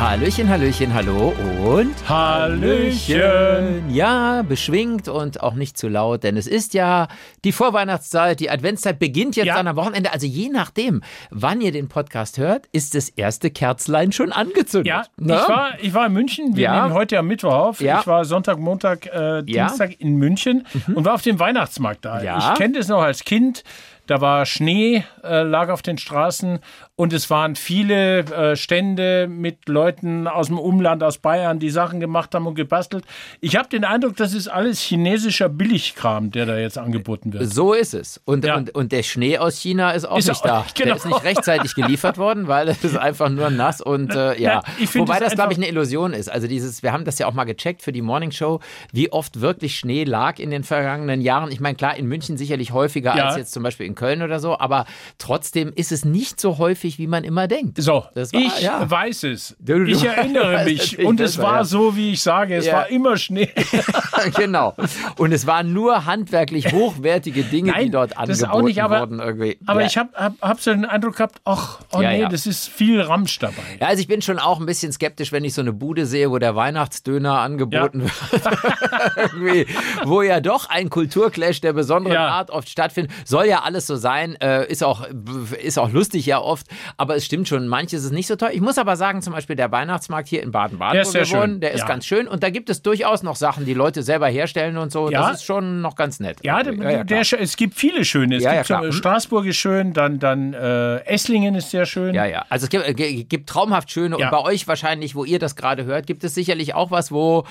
Hallöchen, Hallöchen, hallo und Hallöchen. Ja, beschwingt und auch nicht zu laut, denn es ist ja die Vorweihnachtszeit, die Adventszeit beginnt jetzt Ja. dann am Wochenende. Also je nachdem, wann ihr den Podcast hört, ist das erste Kerzlein schon angezündet. Ja, Ne? ich war, ich war in München. Wir Ja. nehmen heute am Mittwoch auf. Ja. Ich war Sonntag, Montag, äh, Dienstag in München und war auf dem Weihnachtsmarkt da. Mhm. Ja. Ich kenne das noch als Kind. Da war Schnee, äh, lag auf den Straßen und es waren viele äh, Stände mit Leuten aus dem Umland, aus Bayern, die Sachen gemacht haben und gebastelt. Ich habe den Eindruck, das ist alles chinesischer Billigkram, der da jetzt angeboten wird. So ist es. Und, Ja. und, und der Schnee aus China ist auch Ist nicht auch- da. Der genau. ist nicht rechtzeitig geliefert worden, weil es ist einfach nur nass und äh, ja. Nein, Wobei es das, glaube ich, eine Illusion ist. Also dieses, wir haben das ja auch mal gecheckt für die Morning Show, wie oft wirklich Schnee lag in den vergangenen Jahren. Ich meine, klar, in München sicherlich häufiger Ja. als jetzt zum Beispiel in Köln oder so, aber trotzdem ist es nicht so häufig, wie man immer denkt. So, Das war- ich ja. weiß es. Du- du- ich erinnere mich. Und es war ja. so, wie ich sage. Es Ja. war immer Schnee. genau. Und es waren nur handwerklich hochwertige Dinge, die Nein, dort das angeboten auch nicht, aber- wurden. Irgendwie. Aber Ja. ich habe hab, hab so den Eindruck gehabt, ach, oh Ja, nee, ja. das ist viel Ramsch dabei. Ja, also ich bin schon auch ein bisschen skeptisch, wenn ich so eine Bude sehe, wo der Weihnachtsdöner angeboten wird. Wo ja doch ein Kulturclash der besonderen Ja. Art oft stattfindet. Soll ja alles so sein, äh, ist, auch, ist auch lustig ja oft, aber es stimmt schon, manches ist nicht so toll. Ich muss aber sagen, zum Beispiel der Weihnachtsmarkt hier in Baden-Baden, wo ist wir wohnen, der ist Ja. ganz schön und da gibt es durchaus noch Sachen, die Leute selber herstellen und so. Ja. Das ist schon noch ganz nett. Ja, der, ja, der, es gibt viele schöne. Gibt so. Mhm. Straßburg ist schön, dann, dann äh, Esslingen ist sehr schön. Ja, ja. Also es gibt, äh, gibt traumhaft schöne und bei euch wahrscheinlich, wo ihr das gerade hört, gibt es sicherlich auch was, wo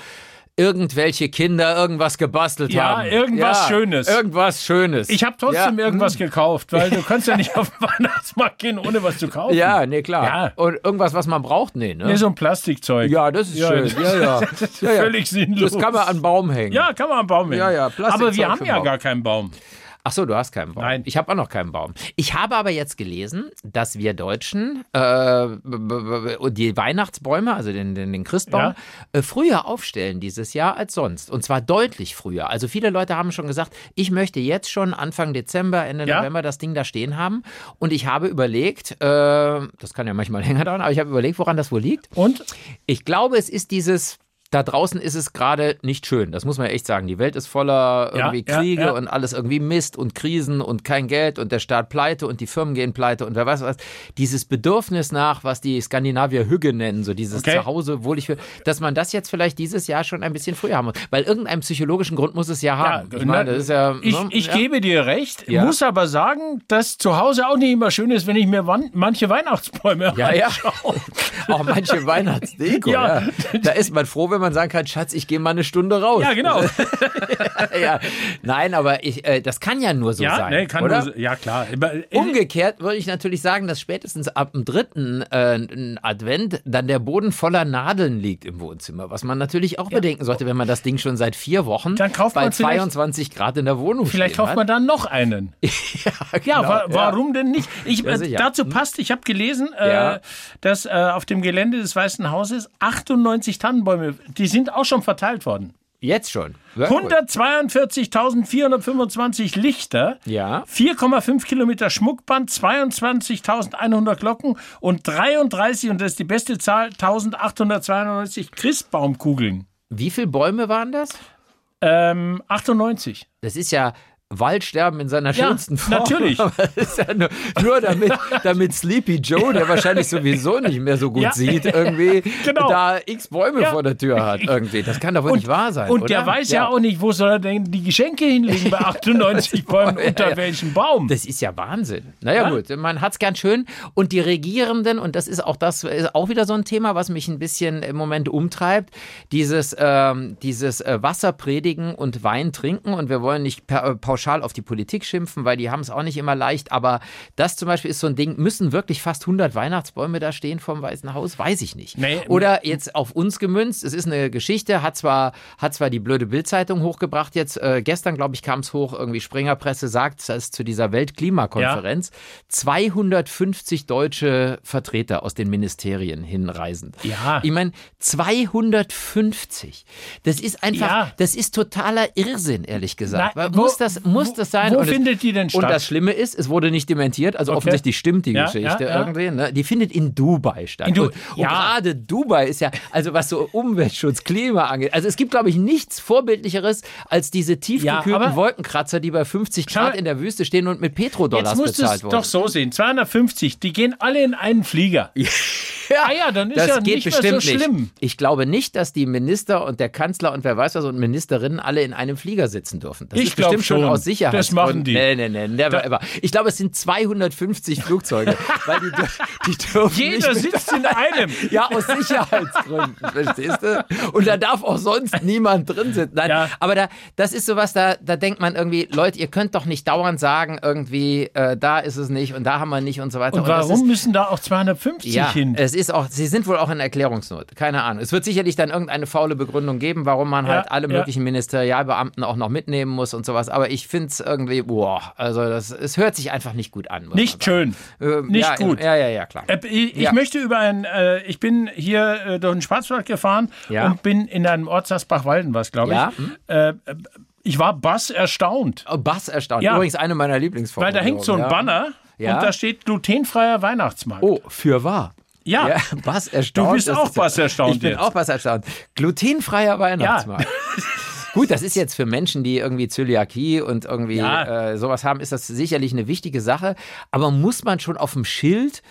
irgendwelche Kinder irgendwas gebastelt Ja, haben. irgendwas Schönes. Irgendwas Schönes. Ich habe trotzdem ja. irgendwas gekauft, weil du kannst ja nicht auf den Weihnachtsmarkt gehen, ohne was zu kaufen. Ja, nee, klar. Ja. Und irgendwas, was man braucht, nee, ne? Nee, so ein Plastikzeug. ja, das ist Ja, schön. Ja, ja. Das ist ja, ja. völlig sinnlos. Das kann man an Baum hängen. Ja, kann man am Baum hängen. Ja, ja, Plastikzeug Aber wir haben ja Baum. gar keinen Baum. Ach so, du hast keinen Baum. Nein. Ich habe auch noch keinen Baum. Ich habe aber jetzt gelesen, dass wir Deutschen äh, die Weihnachtsbäume, also den, den, den Christbaum, Ja. äh, früher aufstellen dieses Jahr als sonst. Und zwar deutlich früher. Also viele Leute haben schon gesagt, ich möchte jetzt schon Anfang Dezember, Ende Ja. November das Ding da stehen haben. Und ich habe überlegt, äh, das kann ja manchmal länger dauern, aber ich habe überlegt, woran das wohl liegt. Und? Ich glaube, es ist dieses. Da draußen ist es gerade nicht schön. Das muss man echt sagen. Die Welt ist voller Ja, irgendwie ja, Kriege ja. und alles irgendwie Mist und Krisen und kein Geld und der Staat pleite und die Firmen gehen pleite und wer weiß was. Dieses Bedürfnis nach, was die Skandinavier Hügge nennen, so dieses Okay. Zuhause, wohl ich für, dass man das jetzt vielleicht dieses Jahr schon ein bisschen früher haben muss. Weil irgendeinen psychologischen Grund muss es ja haben. ich meine, das ist ja. ich, ne? ich ja. gebe dir recht, Ja. muss aber sagen, dass zu Hause auch nicht immer schön ist, wenn ich mir manche Weihnachtsbäume Ja, ja. anschaue. Auch manche Weihnachtsdeko. ja. Ja. Da ist man froh, wenn man sagen kann, Schatz, ich gehe mal eine Stunde raus. Ja, genau. ja. Nein, aber ich, äh, das kann ja nur so ja, sein. nee, kann oder? nur, ja, klar. Äh, Umgekehrt würde ich natürlich sagen, dass spätestens ab dem dritten äh, Advent dann der Boden voller Nadeln liegt im Wohnzimmer, was man natürlich auch bedenken sollte, wenn man das Ding schon seit vier Wochen Dann kauft bei man vielleicht- 22 Grad in der Wohnung Vielleicht kauft man dann noch einen. hat. Ja, Genau, wa warum denn nicht? Ich, Ja, äh, dazu passt, ich habe gelesen, Ja. äh, dass äh, auf dem Gelände des Weißen Hauses 98 Tannenbäume, die sind auch schon verteilt worden. Jetzt schon. Ja, gut. 142.425 Lichter, Ja. 4,5 Kilometer Schmuckband, 22.100 Glocken und 33, und das ist die beste Zahl, 1.892 Christbaumkugeln. Wie viele Bäume waren das? Ähm, 98. Das ist ja Waldsterben in seiner Ja, schönsten Form. natürlich. Ja nur, nur damit, damit Sleepy Joe, der wahrscheinlich sowieso nicht mehr so gut Ja. sieht, irgendwie Genau. da x Bäume vor der Tür hat. Irgendwie. Das kann doch wohl nicht wahr sein. Und oder? der weiß ja. auch nicht, wo soll er denn die Geschenke hinlegen bei 98 Bäumen, unter welchem Baum. Das ist ja Wahnsinn. Naja, Ja. gut, man hat's gern schön. Und die Regierenden, und das ist auch das, ist auch wieder so ein Thema, was mich ein bisschen im Moment umtreibt, dieses, ähm, dieses äh, Wasser predigen und Wein trinken. Und wir wollen nicht pa pauschal auf die Politik schimpfen, weil die haben es auch nicht immer leicht. Aber das zum Beispiel ist so ein Ding, müssen wirklich fast 100 Weihnachtsbäume da stehen vom Weißen Haus? Weiß ich nicht. Nee, Oder jetzt auf uns gemünzt, es ist eine Geschichte, hat zwar, hat zwar die blöde Bildzeitung hochgebracht jetzt, äh, gestern glaube ich kam es hoch, irgendwie Springerpresse sagt, dass zu dieser Weltklimakonferenz 250 deutsche Vertreter aus den Ministerien hinreisen. Ja. Ich meine, 250. Das ist einfach, Ja. das ist totaler Irrsinn, ehrlich gesagt. Weil wo- muss, das, muss wo- das sein? wo Und es- findet die denn Und statt? das Schlimme ist, es wurde nicht dementiert, also Okay. offensichtlich stimmt die Ja, Geschichte ja, irgendwie. Ne? Die findet in Dubai statt. In Du- und und gerade Dubai ist ja, also was so Umweltschutz, Klima angeht, also es gibt, glaube ich, nichts Vorbildlicheres als diese tiefgekühlten Wolkenkratzer, die bei 50 Schau Grad mal, in der Wüste stehen und mit Petrodollars Jetzt musst du bezahlt es wurden. doch so sehen. 250, die gehen alle in einen Flieger. Ja, Ah ja, dann ist das ja geht nicht mehr bestimmt so schlimm. nicht. Ich glaube nicht, dass die Minister und der Kanzler und wer weiß was und Ministerinnen alle in einem Flieger sitzen dürfen. Das Ich ist bestimmt schon. Aus Sicherheit. Das machen die. Nee, nee, nee, never ever. Ich glaube, es sind 250 Flugzeuge, weil die, die dürfen Jeder sitzt in einem. ja, aus Sicherheitsgründen, verstehst du? Und da darf auch sonst niemand drin sitzen. Nein, Ja. aber da, das ist sowas, da, da denkt man irgendwie, Leute, ihr könnt doch nicht dauernd sagen, irgendwie, äh, da ist es nicht und da haben wir nicht und so weiter. Und das ist, warum müssen da auch 250 ja, hin? es ist auch, sie sind wohl auch in Erklärungsnot. Keine Ahnung. Es wird sicherlich dann irgendeine faule Begründung geben, warum man Ja, halt alle möglichen Ministerialbeamten auch noch mitnehmen muss und sowas. Aber ich finde es irgendwie, boah, also das, es hört sich einfach nicht gut an. Nicht schön. Ähm, nicht ja, gut. Ja, ja, ja, klar. Äh, Ich, ich Ja. möchte über ein, äh, ich bin hier äh, durch den Schwarzwald gefahren Ja. und bin in einem Ort Sassbach-Walden, was glaube ich. Ja, hm. Ich war bass erstaunt, Oh, Bass erstaunt. Ja. Übrigens eine meiner Lieblingsformen. weil da hängt so ein ja. Banner Ja. und da steht glutenfreier Weihnachtsmarkt. Oh, für wahr. Ja. Ja, Bass erstaunt. Du bist auch ja- Bass erstaunt Ich bin jetzt. auch Bass erstaunt. Glutenfreier Weihnachtsmarkt. Gut, das ist jetzt für Menschen, die irgendwie Zöliakie und irgendwie Ja. äh, sowas haben, ist das sicherlich eine wichtige Sache. Aber muss man schon auf dem Schild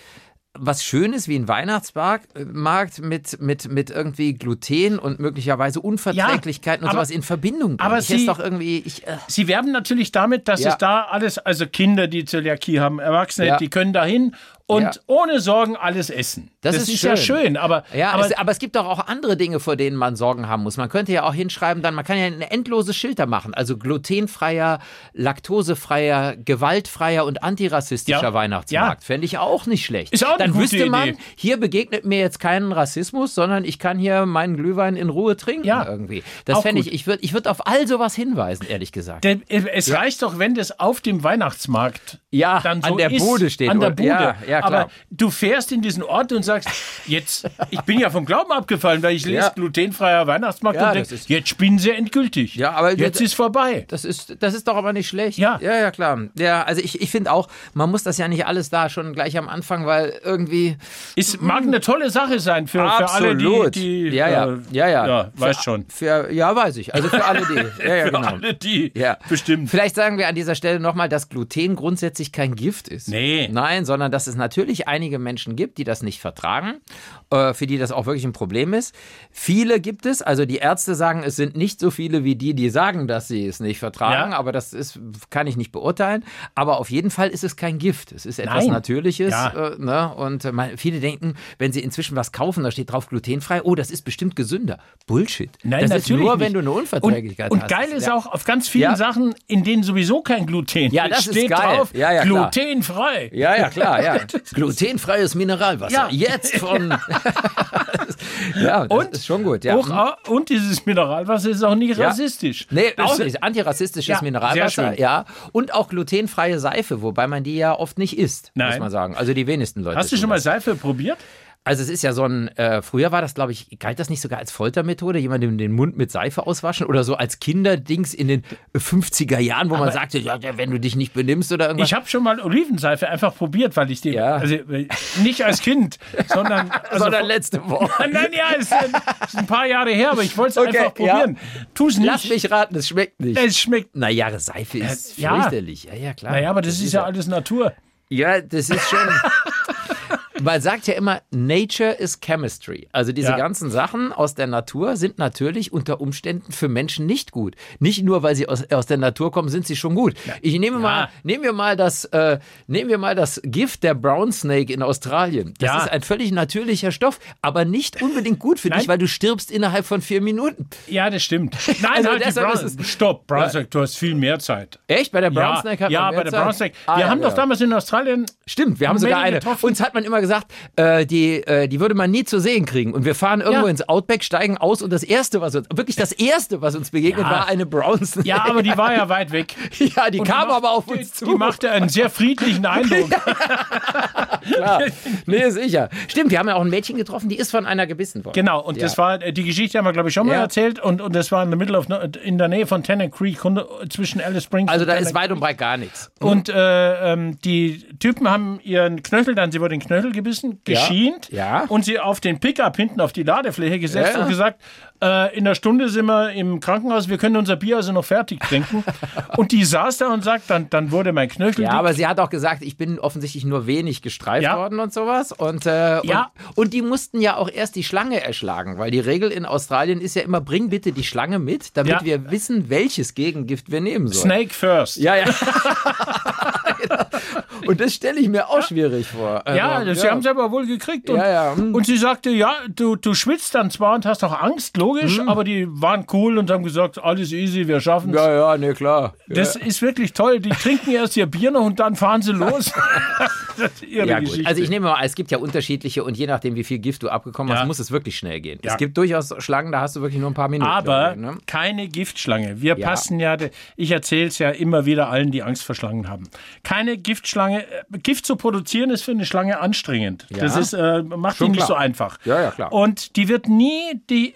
was Schönes wie ein Weihnachtsmarkt äh, mit, mit, mit irgendwie Gluten und möglicherweise Unverträglichkeiten und aber- sowas in Verbindung bringen. aber ich Sie- doch irgendwie, ich, äh, Sie werben natürlich damit, dass Ja. es da alles, also Kinder, die Zöliakie haben, Erwachsene, Ja. die können dahin und Ja. ohne Sorgen alles essen. Das ist ja schön. schön, aber, Ja, aber es, aber es gibt doch auch andere Dinge, vor denen man Sorgen haben muss. Man könnte ja auch hinschreiben, dann man kann ja ein endloses Schild da machen. Also glutenfreier, laktosefreier, gewaltfreier und antirassistischer Ja. Weihnachtsmarkt. Fände ich auch nicht schlecht. Ist auch eine dann gute wüsste man, Idee. hier begegnet mir jetzt keinen Rassismus, sondern ich kann hier meinen Glühwein in Ruhe trinken Ja. irgendwie. Das fände ich, ich würde ich würd auf all sowas hinweisen, ehrlich gesagt. Der, es reicht doch, wenn das auf dem Weihnachtsmarkt Ja, dann so an der ist, Bude steht. An der? Bude. Ja, klar. Aber du fährst in diesen Ort und sagst, jetzt, ich bin ja vom Glauben abgefallen, weil ich lese Ja. glutenfreier Weihnachtsmarkt Ja, und das denke, ist- jetzt spinnen sie endgültig. Ja, aber jetzt das- ist vorbei. Das ist, das ist doch aber nicht schlecht. Ja. ja, ja klar. Ja, also ich, ich finde auch, man muss das ja nicht alles da schon gleich am Anfang, weil irgendwie. Es mag eine tolle Sache sein für, für alle, die, die ja, ja, äh, ja, ja. ja, weißt für, schon. Für, ja, weiß ich. Also für alle die. Ja, ja, Für genau. alle die, Ja, bestimmt. Vielleicht sagen wir an dieser Stelle nochmal, dass Gluten grundsätzlich kein Gift ist. Nee. Nein, sondern dass es natürlich einige Menschen gibt, die das nicht vertragen, äh, für die das auch wirklich ein Problem ist. Viele gibt es, also die Ärzte sagen, es sind nicht so viele wie die, die sagen, dass sie es nicht vertragen, Ja. aber das ist, kann ich nicht beurteilen. Aber auf jeden Fall ist es kein Gift. Es ist etwas Nein. Natürliches. Ja. Äh, ne? Und man, viele denken, wenn sie inzwischen was kaufen, da steht drauf glutenfrei, oh, das ist bestimmt gesünder. Bullshit. Nein, das natürlich ist nur, nicht. wenn du eine Unverträglichkeit und, hast. Und geil ist Ja. auch auf ganz vielen. Sachen, in denen sowieso kein Gluten Ja, das ist steht geil. drauf, glutenfrei. Ja, ja, klar, ja. Glutenfreies Mineralwasser. Ja. Jetzt von. ja, das Und ist schon gut, ja. Auch, Hm. und dieses Mineralwasser ist auch nicht rassistisch. Nee, auch nicht. Antirassistisches Mineralwasser, ja. Und auch glutenfreie Seife, wobei man die ja oft nicht isst, muss Nein. man sagen. Also die wenigsten Leute. Hast du schon mal das. Seife probiert? Also es ist ja so ein, äh, früher war das, glaube ich, galt das nicht sogar als Foltermethode, jemandem den Mund mit Seife auswaschen oder so als Kinderdings in den 50er Jahren, wo man sagte, ja, ja, wenn du dich nicht benimmst oder irgendwas. Ich habe schon mal Olivenseife einfach probiert, weil ich die, Ja. also äh, nicht als Kind, sondern, also, sondern letzte Woche. Nein, ja, es ist, ein- ist ein paar Jahre her, aber ich wollte es Okay, einfach probieren. Tu es nicht. Lass mich raten, es schmeckt nicht. Es schmeckt. Naja, Seife ist ja. fürchterlich. Ja, ja, klar. Naja, aber das, ist ja alles Natur. Ja, das ist schon. man sagt ja immer, Nature is Chemistry. Also diese Ja. ganzen Sachen aus der Natur sind natürlich unter Umständen für Menschen nicht gut. Nicht nur, weil sie aus, aus der Natur kommen, sind sie schon gut. Ich nehme mal, nehmen wir mal das, äh, nehmen wir mal das Gift der Brown Snake in Australien. Das Ja. ist ein völlig natürlicher Stoff, aber nicht unbedingt gut für dich, Nein. weil du stirbst innerhalb von vier Minuten. Ja, das stimmt. Nein, Also halt deshalb Brown, Stopp, Brown Snake, du hast viel mehr Zeit. Echt? Bei der Brown ja, Snake hat ja bei der Zeit? Brown Snake. Ah, Wir ja, haben ja. doch damals in Australien Stimmt, wir haben sogar eine. getroffen. Uns hat man immer gesagt, äh, die, äh, die würde man nie zu sehen kriegen. Und wir fahren irgendwo Ja. ins Outback, steigen aus und das erste, was uns, wirklich das erste, was uns begegnet, Ja. war eine Brown Snake. Ja, aber die war ja weit weg. Ja, die Und kam macht- aber auf die, uns zu. Die machte einen sehr friedlichen Eindruck. Klar. Nee, sicher. Stimmt, wir haben ja auch ein Mädchen getroffen, die ist von einer gebissen worden. Genau, und Ja. das war, die Geschichte haben wir, glaube ich, schon mal erzählt. Und, und das war in, the middle of, in der Nähe von Tennant Creek, zwischen Alice Springs Also und da ist weit und breit gar nichts. Und äh, ähm, die Typen haben ihren Knöchel, dann sie wurde den Knöchel gebissen, geschient Ja. und sie auf den Pickup hinten auf die Ladefläche gesetzt Ja. und gesagt, äh, in der Stunde sind wir im Krankenhaus, wir können unser Bier also noch fertig trinken. und die saß da und sagt, dann, dann wurde mein Knöchel Ja, dick. aber sie hat auch gesagt, ich bin offensichtlich nur wenig gestreift Ja. worden und sowas. Und, äh, Ja. und, und die mussten ja auch erst die Schlange erschlagen, weil die Regel in Australien ist ja immer, bring bitte die Schlange mit, damit Ja. wir wissen, welches Gegengift wir nehmen sollen. Snake first. Ja, ja. und das stelle ich mir auch schwierig vor. Ja, Also, das, sie haben sie aber wohl gekriegt. Und, Ja, ja, hm. und sie sagte, ja, du, du schwitzt dann zwar und hast auch Angst, logisch, aber die waren cool und haben gesagt, alles easy, wir schaffen es. ja, ja, nee, klar. Das ist wirklich toll. Die trinken erst ihr Bier noch und dann fahren sie los. Ja, gut. Geschichte. Also ich nehme mal, es gibt ja unterschiedliche und je nachdem, wie viel Gift du abgekommen hast, Ja. muss es wirklich schnell gehen. Ja. Es gibt durchaus Schlangen, da hast du wirklich nur ein paar Minuten. aber ne? keine Giftschlange. Wir Ja. passen ja, ich erzähle es ja immer wieder allen, die Angst vor Schlangen haben. Keine Giftschlange. Äh, Gift zu produzieren ist für eine Schlange anstrengend. Ja. Das ist, äh, macht Schon die nicht klar. so einfach. Ja, ja, klar. Und die wird nie die,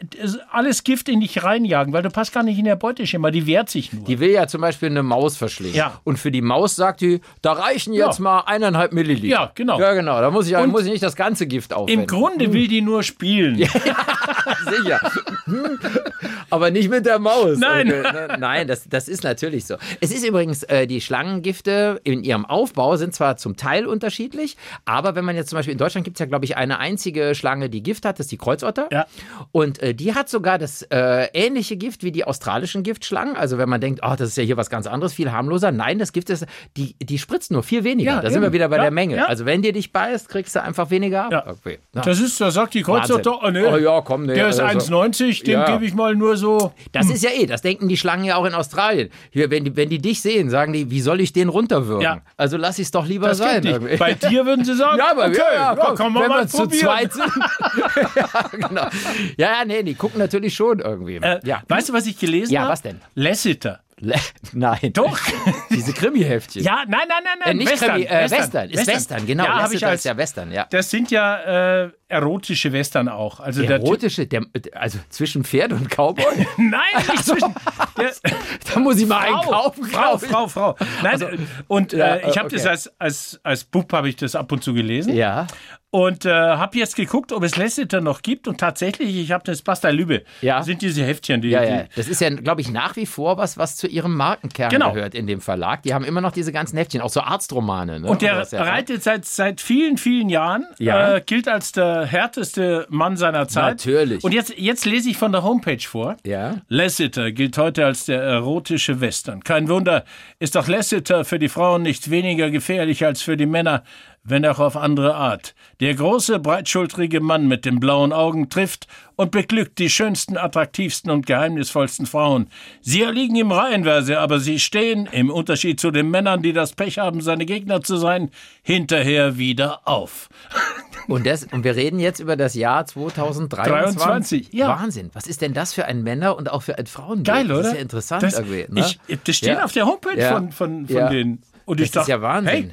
alles Gift in dich reinjagen, weil du passt gar nicht in der Beuteschema. Die wehrt sich nur. Die will ja zum Beispiel eine Maus verschlingen. Ja. Und für die Maus sagt die, da reichen jetzt Ja. mal eineinhalb Milliliter. Ja, genau. Ja, genau. Da muss ich, Und muss ich nicht das ganze Gift aufwenden. Im Grunde will die nur spielen. Sicher. Hm. Aber nicht mit der Maus. Nein. Okay, ne? Nein, das, das ist natürlich so. Es ist übrigens, äh, die Schlangengifte in ihrem Aufbau sind zwar zum Teil unterschiedlich, aber wenn man jetzt zum Beispiel in Deutschland gibt es ja, glaube ich, eine einzige Schlange, die Gift hat, das ist die Kreuzotter. Ja. Und äh, die hat sogar das äh, ähnliche Gift wie die australischen Giftschlangen. Also wenn man denkt, oh, das ist ja hier was ganz anderes, viel harmloser. Nein, das Gift ist, die, die spritzt nur viel weniger. Ja, da sind wir eben. wieder bei Ja, der Menge. ja. Also wenn dir dich beißt, kriegst du einfach weniger ab. Okay. Das ist, da sagt die Kreuzotter, oh, nee, Oh ja, komm, nee, der ist also- 1,90, dem Ja. gebe ich mal nur so. Das ist ja eh, das denken die Schlangen ja auch in Australien. Hier, wenn, die, wenn die dich sehen, sagen die, wie soll ich den runterwürgen? Also lass ich es doch lieber Das sein. Bei dir würden sie sagen, ja, aber okay, ja, ja, komm, man wenn mal wir zu probieren. zweit sind. ja, genau. Ja, ja, nee, die gucken natürlich schon irgendwie. Äh, ja. Weißt du, was ich gelesen Ja, habe? was denn? Lassiter. Le- Nein. Doch. Diese Krimi-Heftchen. ja, nein, nein, nein, Äh, nein. nicht Western, Krimi, äh, Western. Ist Western, genau. Ja, habe ich als, ist ja Western, ja. das sind ja äh, erotische Western auch. Also Erotische, der, also zwischen Pferd und Cowboy? Nein, nicht zwischen. Der, da muss ich mal Frau, kaufen, Frau, ich. Frau, Frau. Nein, und ja, äh, ich habe okay. das als, als, als Bub habe ich das ab und zu gelesen. Ja. Und äh, habe jetzt geguckt, ob es Lasseter noch gibt. Und tatsächlich, ich habe das Basta Lübbe. Ja. Sind diese Heftchen, die. Ja, ja. Das ist ja, glaube ich, nach wie vor was, was zu ihrem Markenkern Genau. gehört in dem Verlag. Die haben immer noch diese ganzen Heftchen, auch so Arztromane. Ne? und der das ja- reitet seit, seit vielen, vielen Jahren, Ja. äh, gilt als der härteste Mann seiner Zeit. Natürlich. Und jetzt, jetzt lese ich von der Homepage vor. Ja. Lasseter gilt heute als der erotische Western. Kein Wunder, ist doch Lasseter für die Frauen nicht weniger gefährlich als für die Männer, wenn auch auf andere Art. Der große, breitschultrige Mann mit den blauen Augen trifft und beglückt die schönsten, attraktivsten und geheimnisvollsten Frauen. Sie erliegen ihm reihenweise, aber sie stehen, im Unterschied zu den Männern, die das Pech haben, seine Gegner zu sein, hinterher wieder auf. Und, das, und wir reden jetzt über das Jahr 2023. 23, ja. Wahnsinn. Was ist denn das für ein Männer- und auch für ein Frauenbild? Geil, oder? Das ist ja interessant das, irgendwie. Ne? Ich, das steht Ja. auf der Homepage Ja. von, von, von Ja. denen. Und das ich dachte, ist ja Wahnsinn. Hey,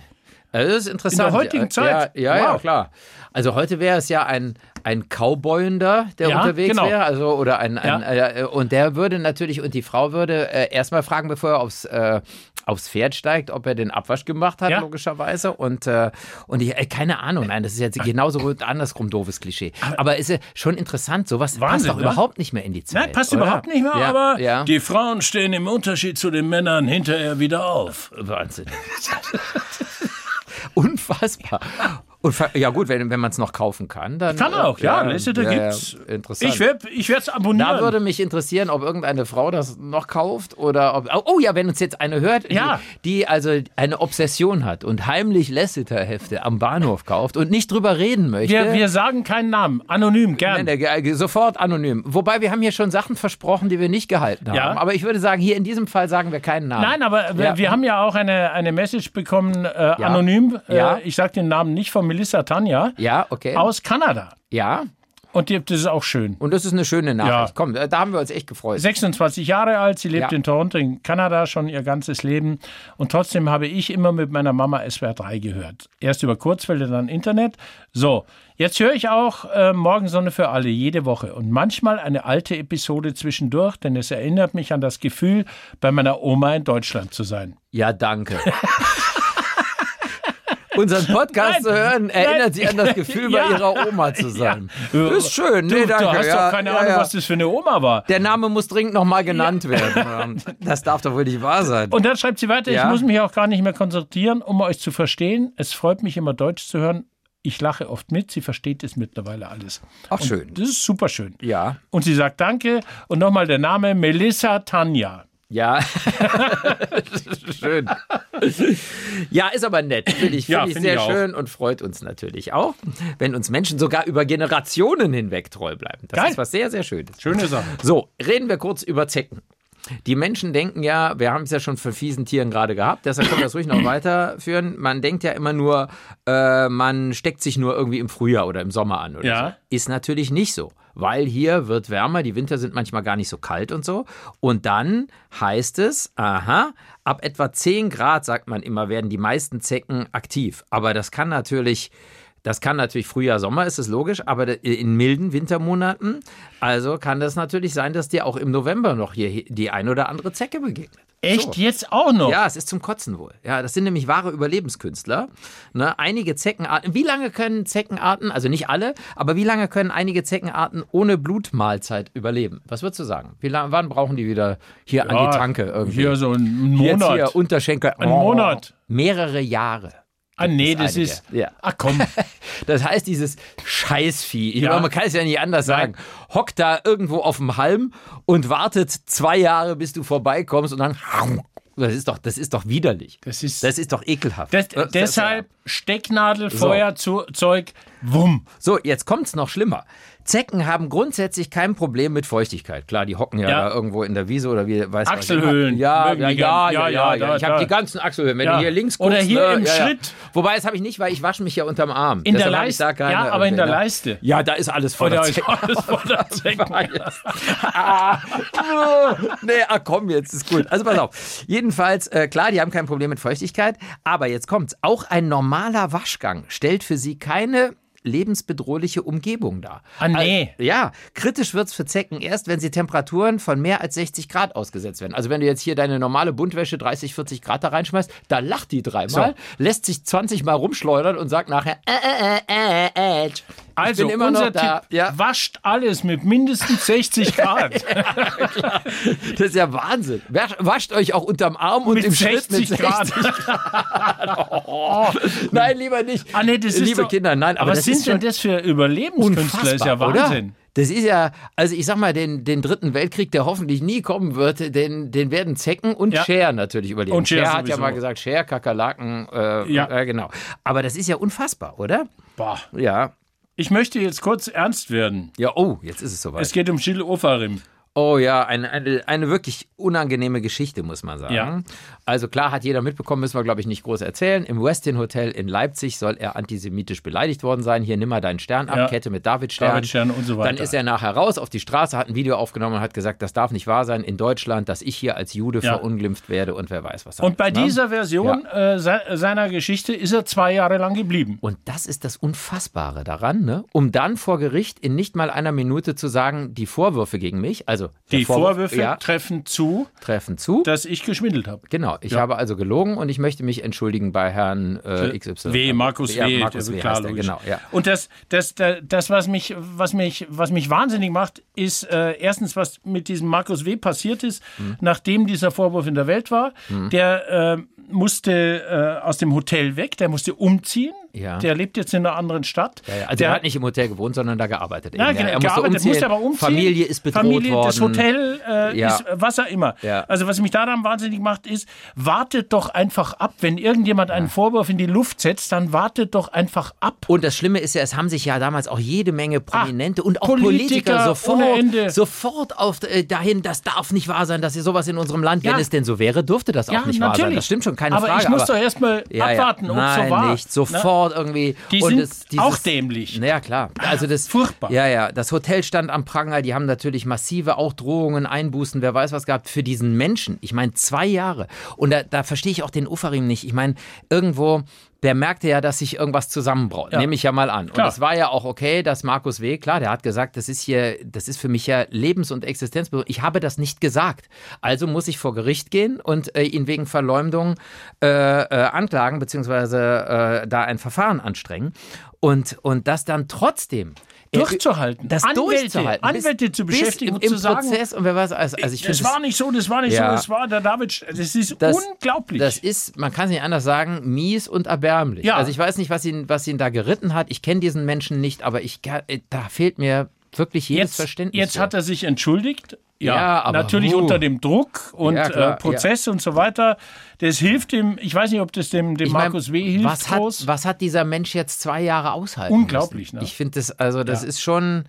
Also das ist interessant. In der heutigen ja, Zeit. Ja, ja, ja, Wow. klar. Also heute wäre es ja ein, ein Cowboyender, der Ja, unterwegs genau. wäre. Also, oder ein, ein Ja. äh, und der würde natürlich, und die Frau würde äh, erstmal fragen, bevor er aufs, äh, aufs Pferd steigt, ob er den Abwasch gemacht hat, Ja. logischerweise. Und, äh, und ich, äh, keine Ahnung, nein, das ist jetzt genauso andersrum doofes Klischee. Aber ist ja schon interessant, sowas passt Wahnsinn, doch ne? überhaupt nicht mehr in die Zeit. Nein, passt oder? überhaupt nicht mehr, ja, aber ja. die Frauen stehen im Unterschied zu den Männern hinterher wieder auf. Wahnsinn. Unfassbar. Und ja gut, wenn, wenn man es noch kaufen kann, dann... Kann äh, auch, ja. Ja, ja, gibt's. Interessant. Ich werde ich es abonnieren. Da würde mich interessieren, ob irgendeine Frau das noch kauft oder ob. Oh ja, wenn uns jetzt eine hört, Ja. die, die also eine Obsession hat und heimlich Lassiter-Hefte am Bahnhof kauft und nicht drüber reden möchte. wir, wir sagen keinen Namen. Anonym, gern. Nein, der- äh, sofort anonym. Wobei wir haben hier schon Sachen versprochen, die wir nicht gehalten haben. Ja. Aber ich würde sagen, hier in diesem Fall sagen wir keinen Namen. Nein, aber wir, wir haben ja auch eine, eine Message bekommen, äh, anonym. Ja. Äh, ich sage den Namen nicht von Melissa Tanja Ja, okay. aus Kanada. ja. Und die, das ist auch schön. Und das ist eine schöne Nachricht. Ja. Komm, äh, da haben wir uns echt gefreut. 26 Jahre alt, sie lebt Ja. in Toronto in Kanada schon ihr ganzes Leben. Und trotzdem habe ich immer mit meiner Mama SWR 3 gehört. Erst über Kurzwelle, dann Internet. So, jetzt höre ich auch äh, Morgensonne für alle jede Woche. Und manchmal eine alte Episode zwischendurch, denn es erinnert mich an das Gefühl, bei meiner Oma in Deutschland zu sein. Ja, danke. Unseren Podcast Nein, zu hören, erinnert nein. sie an das Gefühl, bei Ja. ihrer Oma zu sein. Ja. Ist schön. Du, Nee, danke. du hast ja, doch keine Ahnung, was das für eine Oma war. Der Name muss dringend nochmal genannt werden. Das darf doch wohl nicht wahr sein. Und dann schreibt sie weiter, ich muss mich auch gar nicht mehr konzentrieren, um euch zu verstehen. Es freut mich immer Deutsch zu hören. Ich lache oft mit, sie versteht es mittlerweile alles. Auch schön. Das ist super schön. Ja. Und sie sagt Danke und nochmal der Name Melissa Tanja. Ja. schön. Ja, ist aber nett. Finde ich, Ja, find ich finde sehr ich schön und freut uns natürlich auch, wenn uns Menschen sogar über Generationen hinweg treu bleiben. Das Geil. ist was sehr, sehr Schönes. Schöne Sache. So, reden wir kurz über Zecken. Die Menschen denken ja, wir haben es ja schon von fiesen Tieren gerade gehabt, deshalb können wir das ruhig noch weiterführen. Man denkt ja immer nur, äh, man steckt sich nur irgendwie im Frühjahr oder im Sommer an. Oder Ja. so. Ist natürlich nicht so, weil hier wird wärmer, die Winter sind manchmal gar nicht so kalt und so. Und dann heißt es, aha, ab etwa 10 Grad, sagt man immer, werden die meisten Zecken aktiv. Aber das kann natürlich das kann natürlich Frühjahr, Sommer, ist es logisch, aber in milden Wintermonaten, also kann das natürlich sein, dass dir auch im November noch hier die ein oder andere Zecke begegnet. Echt So. jetzt auch noch? Ja, es ist zum Kotzen wohl. Ja, das sind nämlich wahre Überlebenskünstler. Ne, einige Zeckenarten. Wie lange können Zeckenarten, also nicht alle, aber wie lange können einige Zeckenarten ohne Blutmahlzeit überleben? Was würdest du sagen? Wie lange, wann brauchen die wieder hier an Ja, die Tanke irgendwie? Hier so ein Jetzt Monat. hier Unterschenkel. Ein Monat. Mehrere Jahre. Ah, nee, das einige. ist. Ja. Ach komm. Das heißt, dieses Scheißvieh, ich Ja. meine, man kann es ja nicht anders Nein. sagen, hockt da irgendwo auf dem Halm und wartet zwei Jahre, bis du vorbeikommst und dann. Das ist doch, das ist doch widerlich. Das ist- das ist doch ekelhaft. Das, Das- deshalb Stecknadel, Feuerzeug, wumm. So, jetzt kommt's noch schlimmer. Zecken haben grundsätzlich kein Problem mit Feuchtigkeit. Klar, die hocken ja, Ja. da irgendwo in der Wiese oder wie weiß. Achselhöhlen. Ja, ja, ja, ja, Ja, ja, Ich habe die ganzen Achselhöhlen. Wenn du hier links guckst, Oder hier ne, im. Schritt. Wobei, das habe ich nicht, weil ich wasche mich ja unterm Arm. In der Deshalb ich Leiste. Ja, aber in der ne? Leiste. Ja, da ist alles voller ist Zecken. alles voller Zecken. ah, nee, ah, komm, jetzt ist gut. Also pass auf. Jedenfalls, äh, klar, die haben kein Problem mit Feuchtigkeit, aber jetzt kommt's. Auch ein normaler Waschgang stellt für sie keine lebensbedrohliche Umgebung dar. Ah, nee. Also, ja, kritisch wird's für Zecken erst, wenn sie Temperaturen von mehr als 60 Grad ausgesetzt werden. Also wenn du jetzt hier deine normale Buntwäsche 30, 40 Grad da reinschmeißt, da lacht die dreimal, lässt sich 20 Mal rumschleudern und sagt nachher, äh, äh, äh, äh, Also, immer unser. Tipp, Ja. wascht alles mit mindestens 60 Grad. Das ist ja Wahnsinn. Wasch- Wascht euch auch unterm Arm und mit im Schritt mit 60 60 Grad. Oh. Nein, lieber nicht. Ah, nee, das Liebe doch- Kinder, nein, aber was das sind denn das für Überlebenskünstler? unfassbar, ist ja Wahnsinn. Oder? Das ist ja, also ich sag mal, den, den dritten Weltkrieg, der hoffentlich nie kommen wird, den, den werden Zecken und Ja. Cher natürlich überleben. Und Cher Cher hat ja mal gesagt, Cher, Kakerlaken, äh, Ja. äh, genau. Aber das ist ja unfassbar, oder? Boah. Ja. Ich möchte jetzt kurz ernst werden. Ja, oh, jetzt ist es soweit. Es geht um Gilles Ofarim. Oh ja, eine, eine, eine wirklich unangenehme Geschichte, muss man sagen. Ja. Also klar, hat jeder mitbekommen, müssen wir, glaube ich, nicht groß erzählen. Im Westin Hotel in Leipzig soll er antisemitisch beleidigt worden sein. Hier, nimm mal deinen Stern ab, Ja. Kette mit Davidstern. Davidstern und so weiter. Dann ist er nachher raus auf die Straße, hat ein Video aufgenommen und hat gesagt, das darf nicht wahr sein in Deutschland, dass ich hier als Jude Ja. verunglimpft werde und wer weiß was. Und bei alles, ne? dieser Version äh, se seiner Geschichte ist er zwei Jahre lang geblieben. Und das ist das Unfassbare daran, ne? um dann vor Gericht in nicht mal einer Minute zu sagen, die Vorwürfe gegen mich, also der Die Vorwurf- Vorwürfe ja, treffen zu, treffen zu. dass ich geschwindelt habe. Genau, ich Ja. habe also gelogen und ich möchte mich entschuldigen bei Herrn äh, XY. W, Markus ja, W. Markus W. klar, genau, ja. Und das, das, das, das was, mich, was, mich, was mich wahnsinnig macht, ist äh, erstens, was mit diesem Markus W. passiert ist, Mhm. nachdem dieser Vorwurf in der Welt war. Der äh, musste äh, aus dem Hotel weg, der musste umziehen. Ja. der lebt jetzt in einer anderen Stadt. Ja, ja. Also der er hat nicht im Hotel gewohnt, sondern da gearbeitet. ja, genau, er musste gearbeitet, umziehen. musste aber umziehen. Familie ist bedroht Familie, worden. Das Hotel äh, ist was auch immer. Also was mich daran wahnsinnig macht, ist, wartet doch einfach ab. Wenn irgendjemand einen Vorwurf in die Luft setzt, dann wartet doch einfach ab. Und das Schlimme ist ja, es haben sich ja damals auch jede Menge Prominente und auch Politiker Politiker, sofort, sofort auf, äh, dahin, das darf nicht wahr sein, dass hier sowas in unserem Land, wenn es denn so wäre, dürfte das auch nicht wahr sein. Das stimmt schon, keine aber Frage. ich muss doch erstmal Ja, ja. abwarten, ob es Nein, so war. nicht. Sofort irgendwie. Die Und sind es- dieses- auch dämlich. Naja, klar. Also das, Furchtbar. Ja, ja. Das Hotel stand am Pranger. Die haben natürlich massive auch Drohungen, Einbußen, wer weiß was gehabt für diesen Menschen. Ich meine, zwei Jahre. Und da, da verstehe ich auch den Ufarim nicht. Ich meine, irgendwo. Der merkte ja, dass sich irgendwas zusammenbraut. Ja. Nehme ich ja mal an. Klar. Und es war ja auch okay, dass Markus W., klar, der hat gesagt, das ist hier, das ist für mich ja Lebens- und Existenzbedrohung. Ich habe das nicht gesagt. Also muss ich vor Gericht gehen und äh, ihn wegen Verleumdung äh, äh, anklagen, beziehungsweise äh, da ein Verfahren anstrengen. Und, und das dann trotzdem Durchzuhalten. das Anwälte, durchzuhalten. bis- Anwälte zu bis beschäftigen im, und zu sagen, Prozess und wer weiß, also, also ich das war nicht so, das war nicht Ja. so, das war der David. Das ist das, unglaublich. Das ist, man kann es nicht anders sagen, mies und erbärmlich. Ja. Also ich weiß nicht, was ihn, was ihn da geritten hat. Ich kenne diesen Menschen nicht, aber ich, da fehlt mir wirklich jedes jetzt, Verständnis. jetzt für. hat er sich entschuldigt. Ja, Ja, aber natürlich huh. unter dem Druck und Ja, klar, äh, Prozess und so weiter. Das hilft ihm, ich weiß nicht, ob das dem, dem Ich mein, Markus W. hilft was hat, was hat dieser Mensch jetzt zwei Jahre aushalten Unglaublich, müssen? ne? Ich finde das, also das ist schon,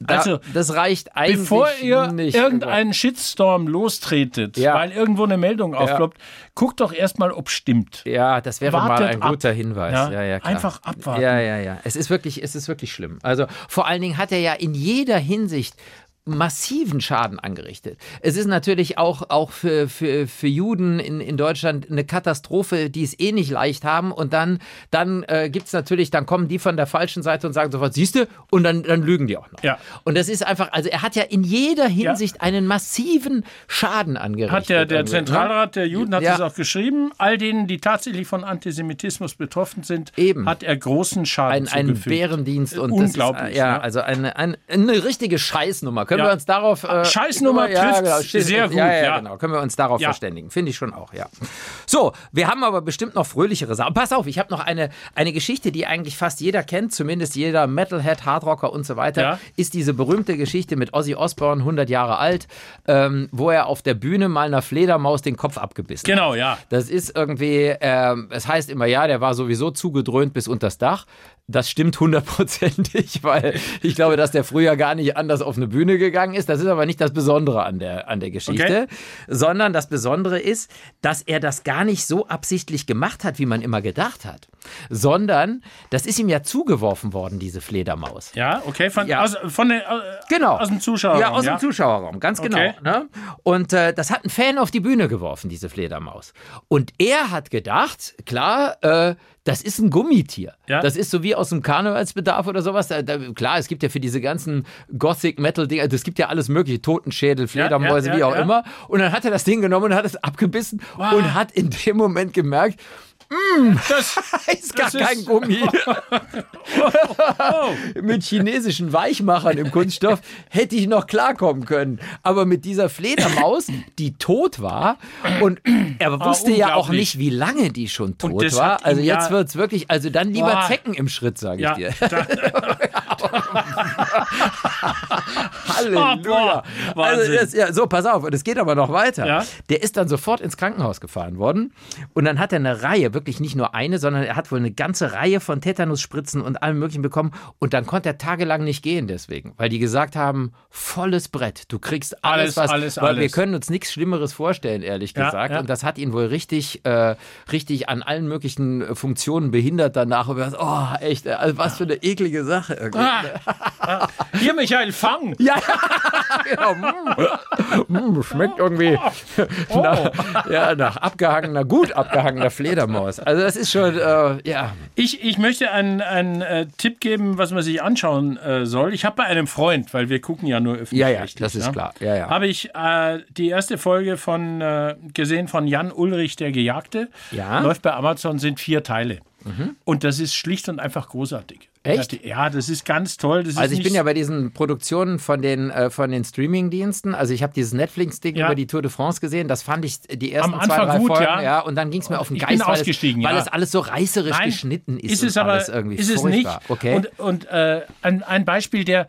da, Also, das reicht eigentlich Bevor ihr nicht. irgendeinen Shitstorm lostretet, Ja. weil irgendwo eine Meldung aufploppt, guckt doch erstmal, ob stimmt. Ja, das wäre mal Wartet ein ab. guter Hinweis. Ja, Ja, ja, einfach abwarten. Ja, ja, ja. Es ist wirklich, es ist wirklich schlimm. Also vor allen Dingen hat er ja in jeder Hinsicht massiven Schaden angerichtet. Es ist natürlich auch, auch für, für, für Juden in, in Deutschland eine Katastrophe, die es eh nicht leicht haben. Und dann, dann äh, gibt es natürlich, dann kommen die von der falschen Seite und sagen sofort, siehst du, und dann, dann lügen die auch noch. Ja. Und das ist einfach, also er hat ja in jeder Hinsicht einen massiven Schaden angerichtet. Hat der, der ne? Zentralrat der Juden hat Ja. es auch geschrieben. All denen, die tatsächlich von Antisemitismus betroffen sind, Eben. hat er großen Schaden ein, ein zugefügt. Bärendienst und Unglaublich, Das ist, ja, ne? also eine, eine, eine richtige Scheißnummer. Können Ja. wir uns darauf. Äh, Scheißnummer ja, trifft's genau, sehr gut, Ja, ja, genau. Können wir uns darauf verständigen. Finde ich schon auch, ja. So, wir haben aber bestimmt noch fröhlichere Sachen. Pass auf, ich habe noch eine, eine Geschichte, die eigentlich fast jeder kennt, zumindest jeder Metalhead, Hardrocker und so weiter, ist diese berühmte Geschichte mit Ozzy Osbourne, 100 Jahre alt, ähm, wo er auf der Bühne mal einer Fledermaus den Kopf abgebissen hat. Genau, ja. Das ist irgendwie, ähm, es heißt immer, ja, der war sowieso zugedröhnt bis unters Dach. Das stimmt hundertprozentig, weil ich glaube, dass der früher gar nicht anders auf eine Bühne gegangen ist. Das ist aber nicht das Besondere an der, an der Geschichte, sondern das Besondere ist, dass er das gar nicht so absichtlich gemacht hat, wie man immer gedacht hat, sondern das ist ihm ja zugeworfen worden, diese Fledermaus. Ja, okay, von, Ja. Aus, von der, äh, Genau. aus dem Zuschauerraum. Ja, aus ja. dem Zuschauerraum, ganz genau. Okay. Ne? Und äh, das hat ein Fan auf die Bühne geworfen, diese Fledermaus. Und er hat gedacht, klar, äh, das ist ein Gummitier. Ja. Das ist so wie aus dem Karnevalsbedarf oder sowas. Da, da, klar, es gibt ja für diese ganzen Gothic-Metal-Dinger, es gibt ja alles mögliche, Totenschädel, Fledermäuse, ja, wie auch ja. immer. Und dann hat er das Ding genommen und hat es abgebissen und hat in dem Moment gemerkt, Das, ist gar Das kein ist- Gummi. oh, mit chinesischen Weichmachern im Kunststoff hätte ich noch klarkommen können. Aber mit dieser Fledermaus, die tot war und er wusste ja auch nicht, wie lange die schon tot das war. Also ja- jetzt wird's wirklich, also dann lieber. Zecken im Schritt, sage ich ja, dir. da, Halleluja. boah, also das, ja, so, pass auf, und es geht aber noch weiter. Ja. Der ist dann sofort ins Krankenhaus gefahren worden und dann hat er eine Reihe, wirklich nicht nur eine, sondern er hat wohl eine ganze Reihe von Tetanusspritzen und allem möglichen bekommen und dann konnte er tagelang nicht gehen deswegen, weil die gesagt haben, volles Brett, du kriegst alles, Alles, was, alles, weil wir alles. können uns nichts Schlimmeres vorstellen, ehrlich Ja, gesagt. ja. Und das hat ihn wohl richtig, äh, richtig an allen möglichen äh, Funktionen behindert danach. Und wir dachten, oh, echt, äh, also was für eine eklige Sache. Irgendwie. Ah. Hier, Michael, fang! Ja, genau. Mm, mm, schmeckt irgendwie nach, ja, nach abgehangener, gut abgehangener Fledermaus. Also das ist schon, äh, ja. Ich, ich möchte einen, einen äh, Tipp geben, was man sich anschauen äh, soll. Ich habe bei einem Freund, weil wir gucken ja nur öffentlich. Ja, ja, das ist klar. Ja, ja. Habe ich äh, die erste Folge von äh, gesehen von Jan Ulrich, der Gejagte. Ja. Läuft bei Amazon, sind vier Teile. Und das ist schlicht und einfach großartig. Echt? Ja, das ist ganz toll. Das Also ich bin ja bei diesen Produktionen von den, äh, von den Streaming-Diensten, also ich habe dieses Netflix-Ding Ja. über die Tour de France gesehen, das fand ich die ersten Am zwei, Anfang drei gut, Folgen, ja. und dann ging es mir auf den Ich Geist, bin weil, es, ausgestiegen, weil ja. es alles so reißerisch Nein, geschnitten ist, ist es aber alles irgendwie ist es nicht. Okay. Und, und äh, ein, ein Beispiel, der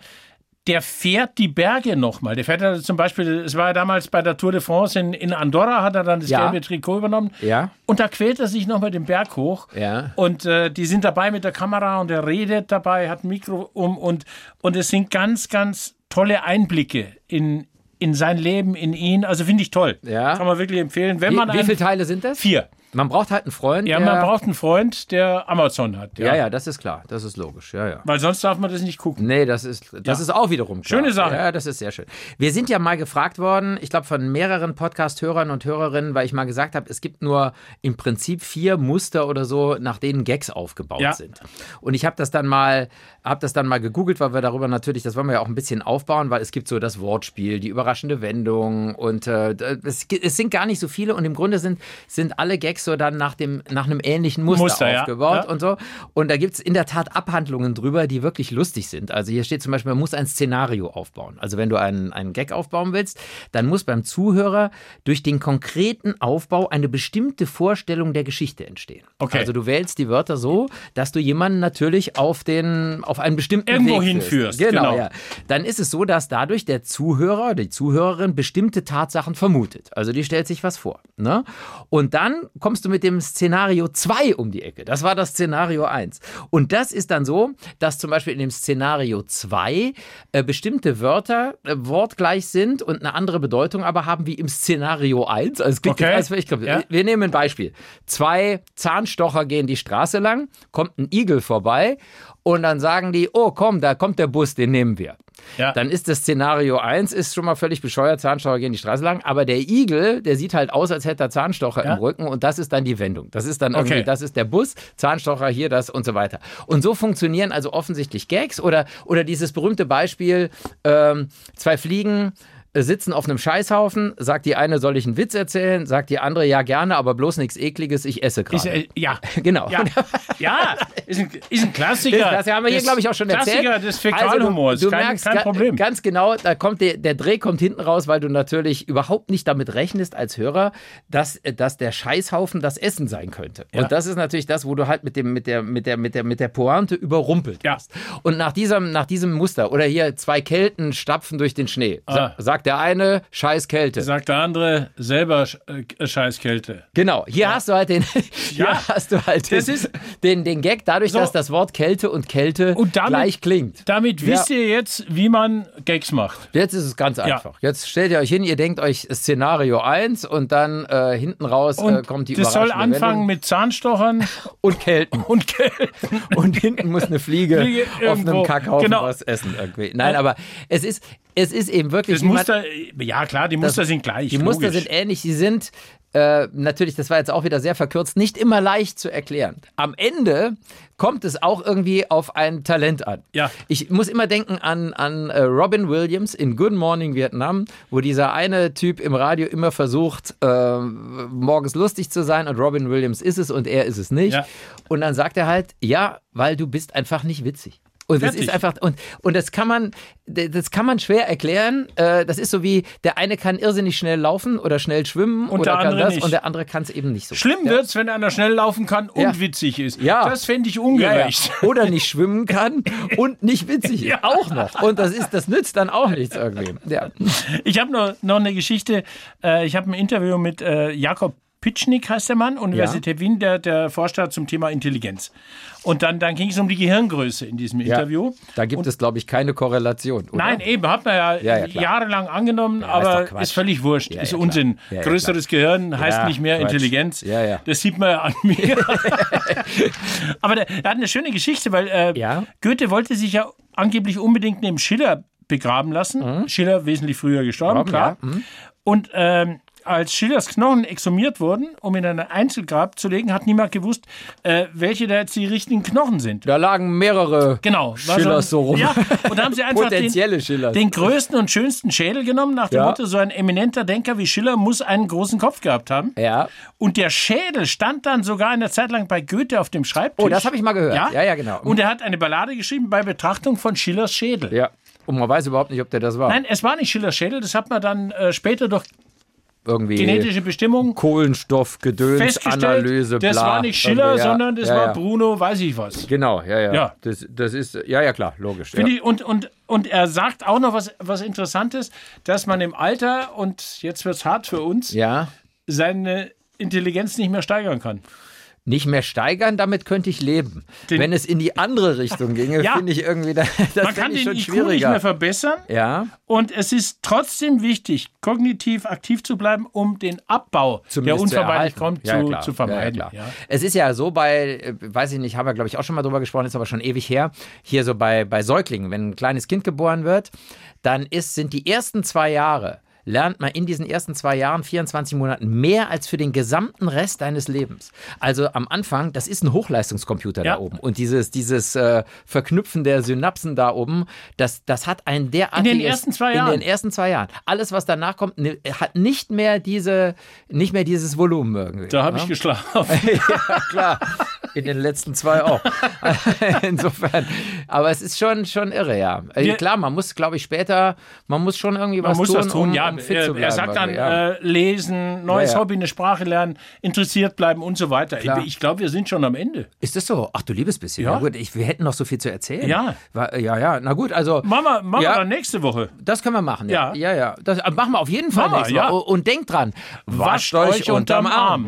der fährt die Berge nochmal. Der fährt ja zum Beispiel, es war ja damals bei der Tour de France in, in Andorra, hat er dann das Ja. gelbe Trikot übernommen. Ja. Und da quält er sich nochmal den Berg hoch. Ja. Und äh, die sind dabei mit der Kamera und er redet dabei, hat ein Mikro um und, und es sind ganz, ganz tolle Einblicke in, in sein Leben, in ihn. Also finde ich toll. Ja. Kann man wirklich empfehlen. Wenn wie, man wie einen- viele Teile sind das? Vier. Man braucht halt einen Freund. Ja, man braucht einen Freund, der Amazon hat. ja, ja, das ist klar, das ist logisch, ja, ja. Weil sonst darf man das nicht gucken. Nee, das ist, das Ja. ist auch wiederum klar. Schöne Sache. Ja, das ist sehr schön. Wir sind ja mal gefragt worden, ich glaube von mehreren Podcast-Hörern und Hörerinnen, weil ich mal gesagt habe, es gibt nur im Prinzip vier Muster oder so, nach denen Gags aufgebaut Ja. sind. Und ich habe das dann mal, habe das dann mal gegoogelt, weil wir darüber natürlich, das wollen wir ja auch ein bisschen aufbauen, weil es gibt so das Wortspiel, die überraschende Wendung und äh, es, es sind gar nicht so viele und im Grunde sind, sind alle Gags so dann nach dem, nach einem ähnlichen Muster, Muster, ja. aufgebaut Ja. und so. Und da gibt es in der Tat Abhandlungen drüber, die wirklich lustig sind. Also hier steht zum Beispiel, man muss ein Szenario aufbauen. Also wenn du einen, einen Gag aufbauen willst, dann muss beim Zuhörer durch den konkreten Aufbau eine bestimmte Vorstellung der Geschichte entstehen. Okay. Also du wählst die Wörter so, dass du jemanden natürlich auf den, auf einen bestimmten Irgendwo Weg hinführst, Genau, genau. ja. Dann ist es so, dass dadurch der Zuhörer, die Zuhörerin bestimmte Tatsachen vermutet. Also die stellt sich was vor. Ne? Und dann kommst du mit dem Szenario 2 um die Ecke. Das war das Szenario 1. Und das ist dann so, dass zum Beispiel in dem Szenario 2 äh, bestimmte Wörter äh, wortgleich sind und eine andere Bedeutung aber haben wie im Szenario 1. Also es klingt Okay. alles völlig Ja. Wir nehmen ein Beispiel. Zwei Zahnstocher gehen die Straße lang, kommt ein Igel vorbei und dann sagen die, oh komm, da kommt der Bus, den nehmen wir. Ja. Dann ist das Szenario 1 ist schon mal völlig bescheuert, Zahnstocher gehen die Straße lang, aber der Igel, der sieht halt aus, als hätte er Zahnstocher Ja. im Rücken und das ist dann die Wendung. Das ist dann irgendwie, Okay. das ist der Bus, Zahnstocher hier, das und so weiter. Und so funktionieren also offensichtlich Gags oder, oder dieses berühmte Beispiel, ähm, zwei Fliegen sitzen auf einem Scheißhaufen, sagt die eine, soll ich einen Witz erzählen, sagt die andere, ja gerne, aber bloß nichts ekliges, ich esse gerade. äh, ja. Genau. Ja, ja ist, ein, ist ein Klassiker. Das, das haben wir hier, glaube ich, auch schon Klassiker erzählt. des Fäkalhumors. Also, du, du kein, merkst kein Problem. ganz genau, da kommt der, der Dreh kommt hinten raus, weil du natürlich überhaupt nicht damit rechnest als Hörer, dass, dass der Scheißhaufen das Essen sein könnte. Ja. Und das ist natürlich das, wo du halt mit dem mit der mit der mit der mit der Pointe überrumpelt Ja. wirst. Und nach diesem nach diesem Muster oder hier zwei Kelten stapfen durch den Schnee, Ah. sagt der eine Scheiß Kälte. Sagt der andere selber äh, Scheißkälte. Genau, hier hast du halt den, hier Ja. hast du halt den, ist- den, den Gag, dadurch, So. dass das Wort Kälte und Kälte Und damit- gleich klingt. Damit Ja. wisst ihr jetzt, wie man Gags macht. Jetzt ist es ganz einfach. Jetzt stellt ihr euch hin, ihr denkt euch Szenario 1 und dann äh, hinten raus äh, kommt die das soll anfangen Wendung. mit Zahnstochern und Kälten. und Kälten. Und hinten muss eine Fliege, Fliege auf einem Kackhaufen Genau. was essen irgendwie. Nein, aber es ist, es ist eben wirklich... Das wie man- Muster, ja klar, die Muster sind gleich. Die Muster logisch. sind ähnlich, sie sind äh, natürlich, das war jetzt auch wieder sehr verkürzt, nicht immer leicht zu erklären. Am Ende kommt es auch irgendwie auf ein Talent an. Ja. Ich muss immer denken an, an äh, Robin Williams in Good Morning Vietnam, wo dieser eine Typ im Radio immer versucht, äh, morgens lustig zu sein und Robin Williams ist es und er ist es nicht. Ja. Und dann sagt er halt, ja, weil du bist einfach nicht witzig. Und das Fertig. ist einfach, und, und das kann man, das kann man schwer erklären. Äh, Das ist so wie, der eine kann irrsinnig schnell laufen oder schnell schwimmen Und oder der kann andere das nicht. und der andere kann es eben nicht so. Schlimm ja. wird's, wenn einer schnell laufen kann und Ja. witzig ist. Ja. Das fände ich Ja, ja. ungerecht. Oder nicht schwimmen kann und nicht witzig ist. Ja. Auch noch. Und das ist, das nützt dann auch nichts irgendwie. Ja. Ich habe noch, noch eine Geschichte. Äh, ich habe ein Interview mit äh, Jakob Pitschnik, heißt der Mann, Universität Wien, der, der forscht zum Thema Intelligenz. Und dann, dann ging es um die Gehirngröße in diesem Interview. Da gibt es, glaube ich, keine Korrelation. Oder? Nein, eben, hat man ja, Ja, ja, jahrelang angenommen, ist aber Quatsch. ist, völlig wurscht, Ja, ist ja, Unsinn. Ja, ja, Größeres Gehirn heißt Ja, nicht mehr Quatsch. Intelligenz. Ja, ja. Das sieht man ja an mir. aber der hat eine schöne Geschichte, weil äh, Ja. Goethe wollte sich ja angeblich unbedingt neben Schiller begraben lassen. Schiller wesentlich früher gestorben, Warum? klar. Ja, mhm. Und ähm, als Schillers Knochen exhumiert wurden, um in ein Einzelgrab zu legen, hat niemand gewusst, äh, welche da jetzt die richtigen Knochen sind. Da lagen mehrere Genau. Schillers so rum. Ja, und da haben sie einfach den, den größten und schönsten Schädel genommen, nach dem Ja. Motto, so ein eminenter Denker wie Schiller muss einen großen Kopf gehabt haben. Ja. Und der Schädel stand dann sogar eine Zeit lang bei Goethe auf dem Schreibtisch. Oh, das habe ich mal gehört. Ja, Ja, ja, genau. Und er hat eine Ballade geschrieben bei Betrachtung von Schillers Schädel. Ja. Und man weiß überhaupt nicht, ob der das war. Nein, es war nicht Schillers Schädel, das hat man dann äh, später durch Irgendwie genetische Bestimmung Kohlenstoffgedöns, festgestellt. Analyse, bla. das war nicht Schiller, Irgendwie, ja. sondern das ja, war ja. Bruno, weiß ich was. Genau, ja, ja. Ja. Das, das ist, ja, ja, klar, logisch. Ich, und, und, und er sagt auch noch was, was Interessantes, dass man im Alter, und jetzt wird es hart für uns, ja. seine Intelligenz nicht mehr steigern kann. Nicht mehr steigern, damit könnte ich leben. Den- Wenn es in die andere Richtung ginge, Ja. finde ich irgendwie, das Man kann den schon IQ nicht mehr verbessern. ja, Und es ist trotzdem wichtig, kognitiv aktiv zu bleiben, um den Abbau, der zumindest zu unvermeidlich kommt, Ja, zu, klar. zu vermeiden. Ja, ja. Ja. Es ist ja so bei, äh, weiß ich nicht, haben wir glaube ich auch schon mal drüber gesprochen, ist aber schon ewig her, hier so bei, bei Säuglingen, wenn ein kleines Kind geboren wird, dann ist, sind die ersten zwei Jahre, lernt man in diesen ersten zwei Jahren, 24 Monaten, mehr als für den gesamten Rest deines Lebens. Also am Anfang, das ist ein Hochleistungscomputer Ja. da oben. Und dieses, dieses äh, Verknüpfen der Synapsen da oben, das, das hat ein derartiges... ersten zwei In Jahren. den ersten zwei Jahren. Alles, was danach kommt, ne, hat nicht mehr diese, nicht mehr dieses Volumen irgendwie. Da habe ne? ich geschlafen. ja, klar. In den letzten zwei auch. Insofern. Aber es ist schon, schon irre, ja. Also klar, man muss, glaube ich, später, man muss schon irgendwie Man was muss tun, das tun, um, ja. um fit er, zu bleiben. er sagt dann, ja. äh, lesen, neues Ja, ja. Hobby, eine Sprache lernen, interessiert bleiben und so weiter. Klar. Ich glaube, wir sind schon am Ende. ist das so? Ach, du liebes bisschen. Ja, Ja. gut, ich, wir hätten noch so viel zu erzählen. Ja. War, ja, ja. Na gut, also. Machen wir, machen Ja. wir dann nächste Woche. Das können wir machen, ja. Ja. Ja, ja. Das äh, machen wir auf jeden Fall nächstes Mal. ja. Und- Und denkt dran, wascht euch unterm Arm.